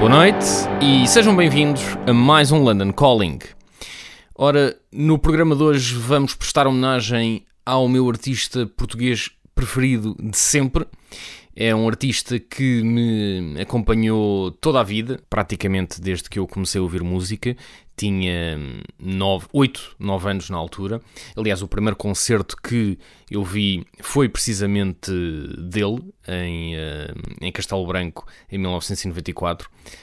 Boa noite e sejam bem-vindos a mais um London Calling. Ora, no programa de hoje vamos prestar homenagem ao meu artista português preferido de sempre. É um artista que me acompanhou toda a vida, praticamente desde que eu comecei a ouvir música. Tinha 9, 8, 9 anos na altura. Aliás, o primeiro concerto que eu vi foi precisamente dele, em, eh, em Castelo Branco, em 1994.